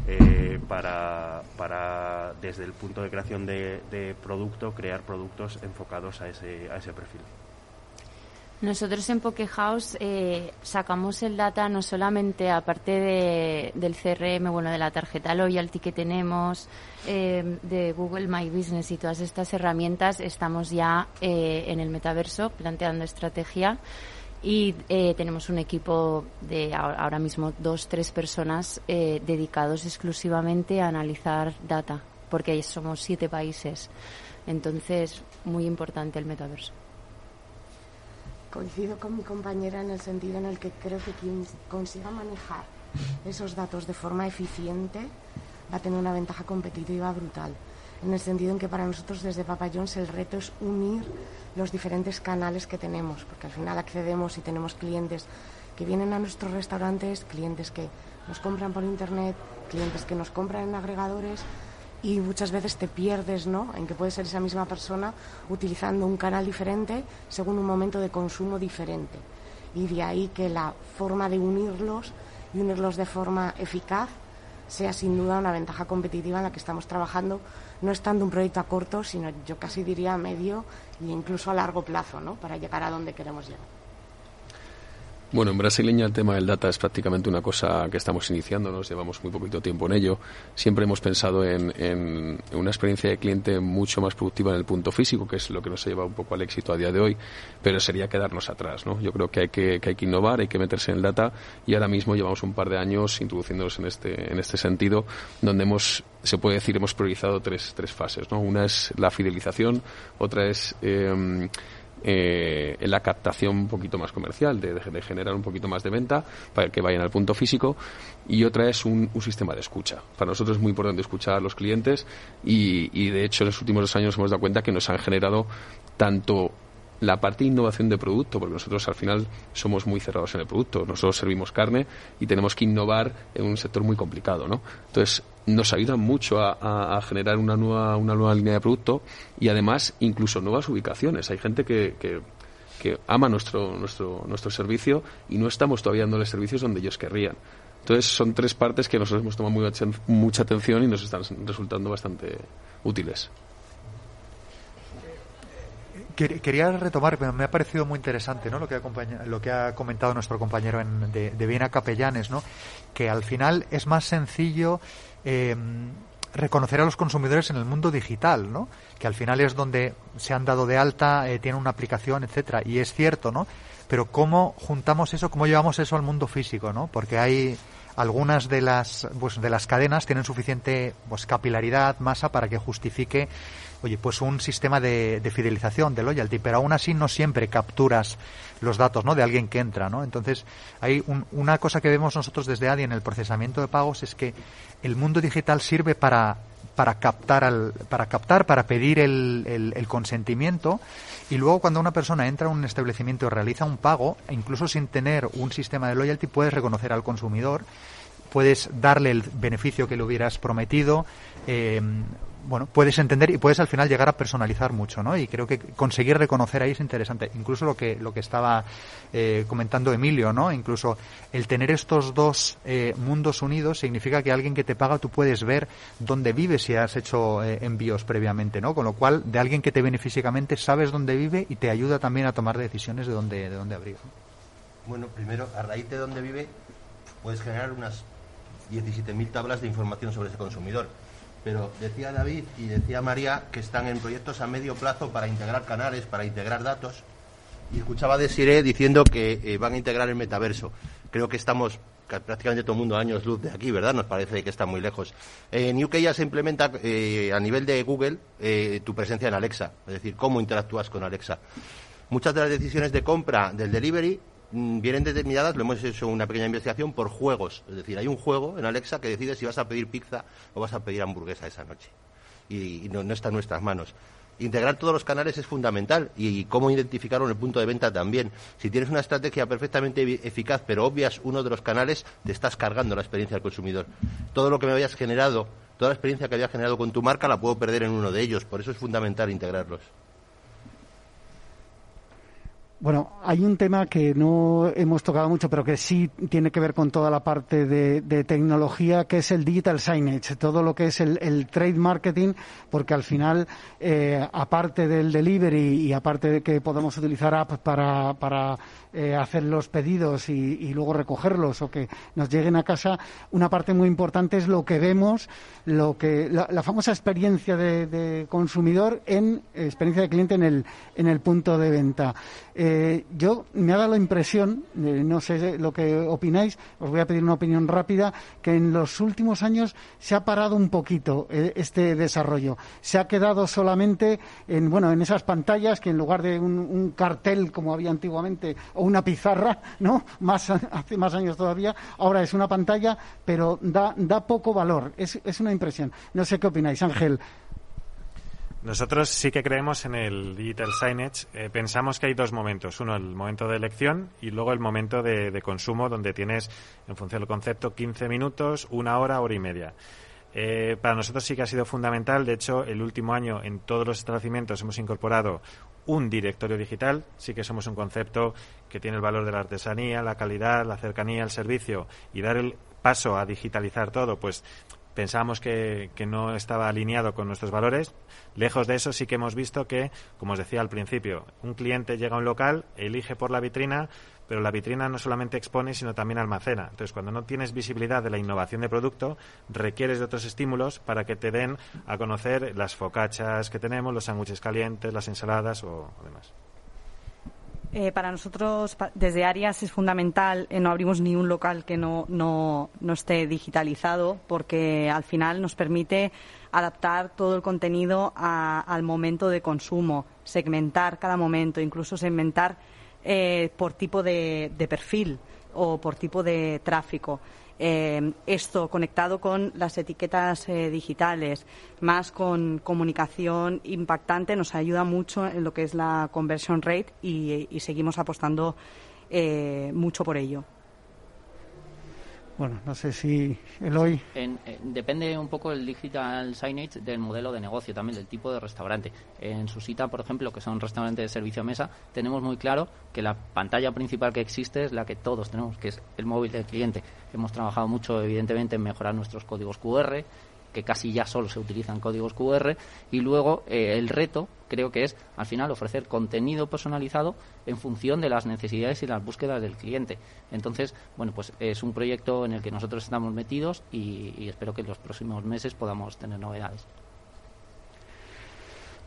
eh, para, para, desde el punto de creación de, producto, crear productos enfocados a ese, a ese perfil. Nosotros en Pokehouse eh, sacamos el data no solamente aparte de, del CRM, bueno, de la tarjeta loyalty que tenemos, eh, de Google My Business y todas estas herramientas, estamos ya eh, en el metaverso planteando estrategia y eh, tenemos un equipo de ahora mismo dos, tres personas eh, dedicados exclusivamente a analizar data, porque somos siete países. Entonces, muy importante el metaverso. Coincido con mi compañera en el sentido en el que creo que quien consiga manejar esos datos de forma eficiente va a tener una ventaja competitiva brutal. En el sentido en que para nosotros desde Papa John's el reto es unir los diferentes canales que tenemos, porque al final accedemos y tenemos clientes que vienen a nuestros restaurantes, clientes que nos compran por internet, clientes que nos compran en agregadores y muchas veces te pierdes ¿no? en que puede ser esa misma persona utilizando un canal diferente según un momento de consumo diferente. Y de ahí que la forma de unirlos y unirlos de forma eficaz sea sin duda una ventaja competitiva en la que estamos trabajando, no estando un proyecto a corto, sino yo casi diría a medio e incluso a largo plazo, ¿no? para llegar a donde queremos llegar. Bueno, en Brasileña el tema del data es prácticamente una cosa que estamos iniciando, nos llevamos muy poquito tiempo en ello. Siempre hemos pensado en, una experiencia de cliente mucho más productiva en el punto físico, que es lo que nos ha llevado un poco al éxito a día de hoy, pero sería quedarnos atrás. ¿no? Yo creo que hay que, hay que innovar, hay que meterse en el data y ahora mismo llevamos un par de años introduciéndonos en este, en este sentido, donde hemos, se puede decir, hemos priorizado tres, tres fases. ¿no? Una es la fidelización, otra es. Eh, eh, en la captación un poquito más comercial, de, generar un poquito más de venta para que vayan al punto físico y otra es un, sistema de escucha. Para nosotros es muy importante escuchar a los clientes y, de hecho en los últimos dos años hemos dado cuenta que nos han generado tanto la parte de innovación de producto, porque nosotros al final somos muy cerrados en el producto. Nosotros servimos carne y tenemos que innovar en un sector muy complicado, ¿no? Entonces, nos ayudan mucho a, generar una nueva, una nueva línea de producto y además incluso nuevas ubicaciones. Hay gente que, que, ama nuestro, nuestro, nuestro servicio y no estamos todavía dándoles servicios donde ellos querrían. Entonces, son tres partes que nosotros hemos tomado mucha, atención y nos están resultando bastante útiles. Quería retomar, me ha parecido muy interesante ¿no? lo, que ha, lo que ha comentado nuestro compañero de, de Viena Capellanes, ¿no? que al final es más sencillo eh, reconocer a los consumidores en el mundo digital, ¿no? que al final es donde se han dado de alta, eh, tienen una aplicación, etcétera, y es cierto, ¿no? Pero cómo juntamos eso, cómo llevamos eso al mundo físico, ¿no? Porque hay algunas de las pues, de las cadenas tienen suficiente pues capilaridad, masa para que justifique oye, pues un sistema de, fidelización, de loyalty, pero aún así no siempre capturas los datos, ¿no? De alguien que entra, ¿no? Entonces, hay una cosa que vemos nosotros desde ADI en el procesamiento de pagos es que el mundo digital sirve para para captar al, para captar para pedir el, el, consentimiento y luego cuando una persona entra a un establecimiento y realiza un pago incluso sin tener un sistema de loyalty puedes reconocer al consumidor puedes darle el beneficio que le hubieras prometido eh, bueno, puedes entender y puedes al final llegar a personalizar mucho, ¿no? Y creo que conseguir reconocer ahí es interesante. Incluso lo que lo que estaba eh, comentando Emilio, ¿no? Incluso el tener estos dos eh, mundos unidos significa que alguien que te paga tú puedes ver dónde vive si has hecho eh, envíos previamente, ¿no? Con lo cual, de alguien que te viene físicamente sabes dónde vive y te ayuda también a tomar decisiones de dónde de dónde abrir. Bueno, primero, a raíz de dónde vive, puedes generar unas 17.000 tablas de información sobre ese consumidor pero decía David y decía María que están en proyectos a medio plazo para integrar canales, para integrar datos. Y escuchaba de Siré diciendo que eh, van a integrar el metaverso. Creo que estamos prácticamente todo el mundo años luz de aquí, ¿verdad? Nos parece que está muy lejos. En UK ya se implementa eh, a nivel de Google eh, tu presencia en Alexa, es decir, cómo interactúas con Alexa. Muchas de las decisiones de compra del delivery vienen determinadas, lo hemos hecho una pequeña investigación por juegos. Es decir, hay un juego en Alexa que decide si vas a pedir pizza o vas a pedir hamburguesa esa noche. Y, no, está en nuestras manos. Integrar todos los canales es fundamental y, cómo identificarlo en el punto de venta también. Si tienes una estrategia perfectamente eficaz pero obvias uno de los canales, te estás cargando la experiencia del consumidor. Todo lo que me habías generado, toda la experiencia que había generado con tu marca la puedo perder en uno de ellos. Por eso es fundamental integrarlos. Bueno, hay un tema que no hemos tocado mucho, pero que sí tiene que ver con toda la parte de, tecnología, que es el digital signage, todo lo que es el, trade marketing, porque al final, eh, aparte del delivery y aparte de que podemos utilizar apps para, para eh, hacer los pedidos y, luego recogerlos o que nos lleguen a casa, una parte muy importante es lo que vemos, lo que la, famosa experiencia de, consumidor en experiencia de cliente en el, en el punto de venta. Eh, yo me ha dado la impresión, eh, no sé lo que opináis, os voy a pedir una opinión rápida, que en los últimos años se ha parado un poquito este desarrollo. Se ha quedado solamente en bueno en esas pantallas que en lugar de un cartel como había antiguamente o una pizarra, ¿no? Más, hace más años todavía. Ahora es una pantalla, pero da, da poco valor. Es, es una impresión. No sé qué opináis, Ángel. Nosotros sí que creemos en el digital signage. Eh, pensamos que hay dos momentos. Uno, el momento de elección y luego el momento de, de, consumo, donde tienes, en función del concepto, 15 minutos, una hora, hora y media. Eh, para nosotros sí que ha sido fundamental. De hecho, el último año en todos los establecimientos hemos incorporado un directorio digital. Sí que somos un concepto que tiene el valor de la artesanía, la calidad, la cercanía, el servicio y dar el paso a digitalizar todo, pues pensamos que, que, no estaba alineado con nuestros valores. Lejos de eso, sí que hemos visto que, como os decía al principio, un cliente llega a un local, elige por la vitrina, pero la vitrina no solamente expone, sino también almacena. Entonces, cuando no tienes visibilidad de la innovación de producto, requieres de otros estímulos para que te den a conocer las focachas que tenemos, los sándwiches calientes, las ensaladas o demás. Eh, para nosotros, desde Arias, es fundamental, eh, no abrimos ni un local que no, no, no, esté digitalizado, porque al final nos permite adaptar todo el contenido al momento de consumo, segmentar cada momento, incluso segmentar eh, por tipo de, perfil o por tipo de tráfico. Eh, esto conectado con las etiquetas eh, digitales, más con comunicación impactante, nos ayuda mucho en lo que es la conversion rate y, seguimos apostando eh, mucho por ello. Bueno, no sé si Eloy. En, depende un poco el digital signage del modelo de negocio, también del tipo de restaurante. En su cita, por ejemplo, que son restaurantes de servicio a mesa, tenemos muy claro que la pantalla principal que existe es la que todos tenemos, que es el móvil del cliente. Hemos trabajado mucho, evidentemente, en mejorar nuestros códigos QR, que casi ya solo se utilizan códigos QR, y luego eh, el reto creo que es al final ofrecer contenido personalizado en función de las necesidades y las búsquedas del cliente. Entonces, bueno, pues es un proyecto en el que nosotros estamos metidos y espero que en los próximos meses podamos tener novedades.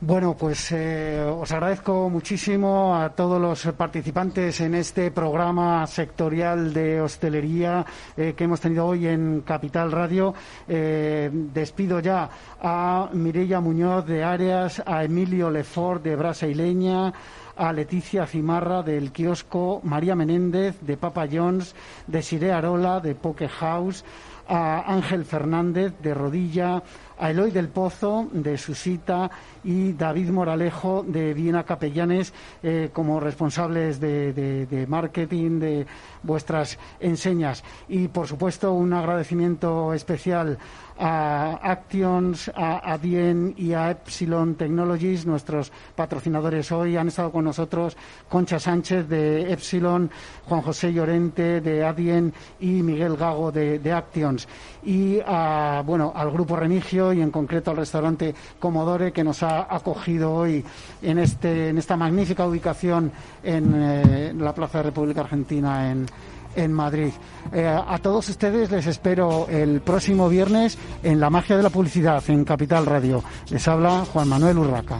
Bueno, pues eh, os agradezco muchísimo a todos los participantes en este programa sectorial de hostelería eh, que hemos tenido hoy en Capital Radio. Eh, despido ya a Mireia Muñoz de Áreas, a Emilio Lefort de Brasaileña, a Leticia Cimarra del kiosco, María Menéndez de Papa John's, de Sire Arola de Poke House, a Ángel Fernández de Rodilla, a Eloy del Pozo de Susita y David Moralejo de Viena Capellanes eh, como responsables de, marketing de vuestras enseñas. Y, por supuesto, un agradecimiento especial a Actions, a Adien y a Epsilon Technologies, nuestros patrocinadores hoy. Han estado con nosotros Concha Sánchez de Epsilon, Juan José Llorente de Adien y Miguel Gago de, de Actions. Y a, bueno, al Grupo Remigio y en concreto al restaurante Comodore que nos ha acogido hoy en, este, en esta magnífica ubicación en eh, la Plaza de República Argentina en, en Madrid. Eh, a todos ustedes les espero el próximo viernes en La Magia de la Publicidad en Capital Radio. Les habla Juan Manuel Urraca.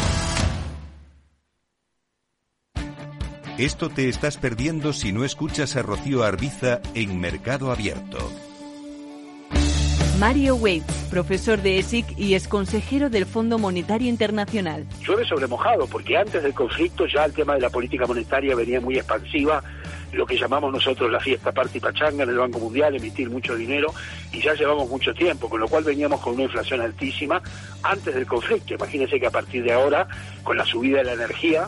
Esto te estás perdiendo si no escuchas a Rocío Arbiza en Mercado Abierto. Mario Waits, profesor de ESIC y ex consejero del Fondo Monetario Internacional. Llueve sobre mojado, porque antes del conflicto ya el tema de la política monetaria venía muy expansiva lo que llamamos nosotros la fiesta party pachanga en el Banco Mundial, emitir mucho dinero, y ya llevamos mucho tiempo, con lo cual veníamos con una inflación altísima antes del conflicto. Imagínense que a partir de ahora, con la subida de la energía,